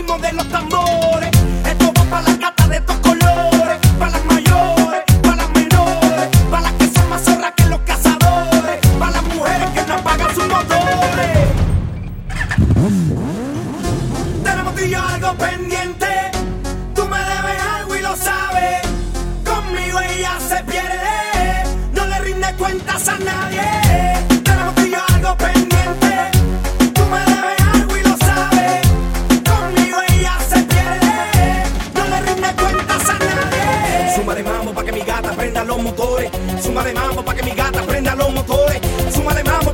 ritmo de los tambores. Esto va para la cata de estos colores. de mambo pa' que mi gata prenda los motores. Suma de mambo pa' que mi gata prenda los motores. Suma de mambo.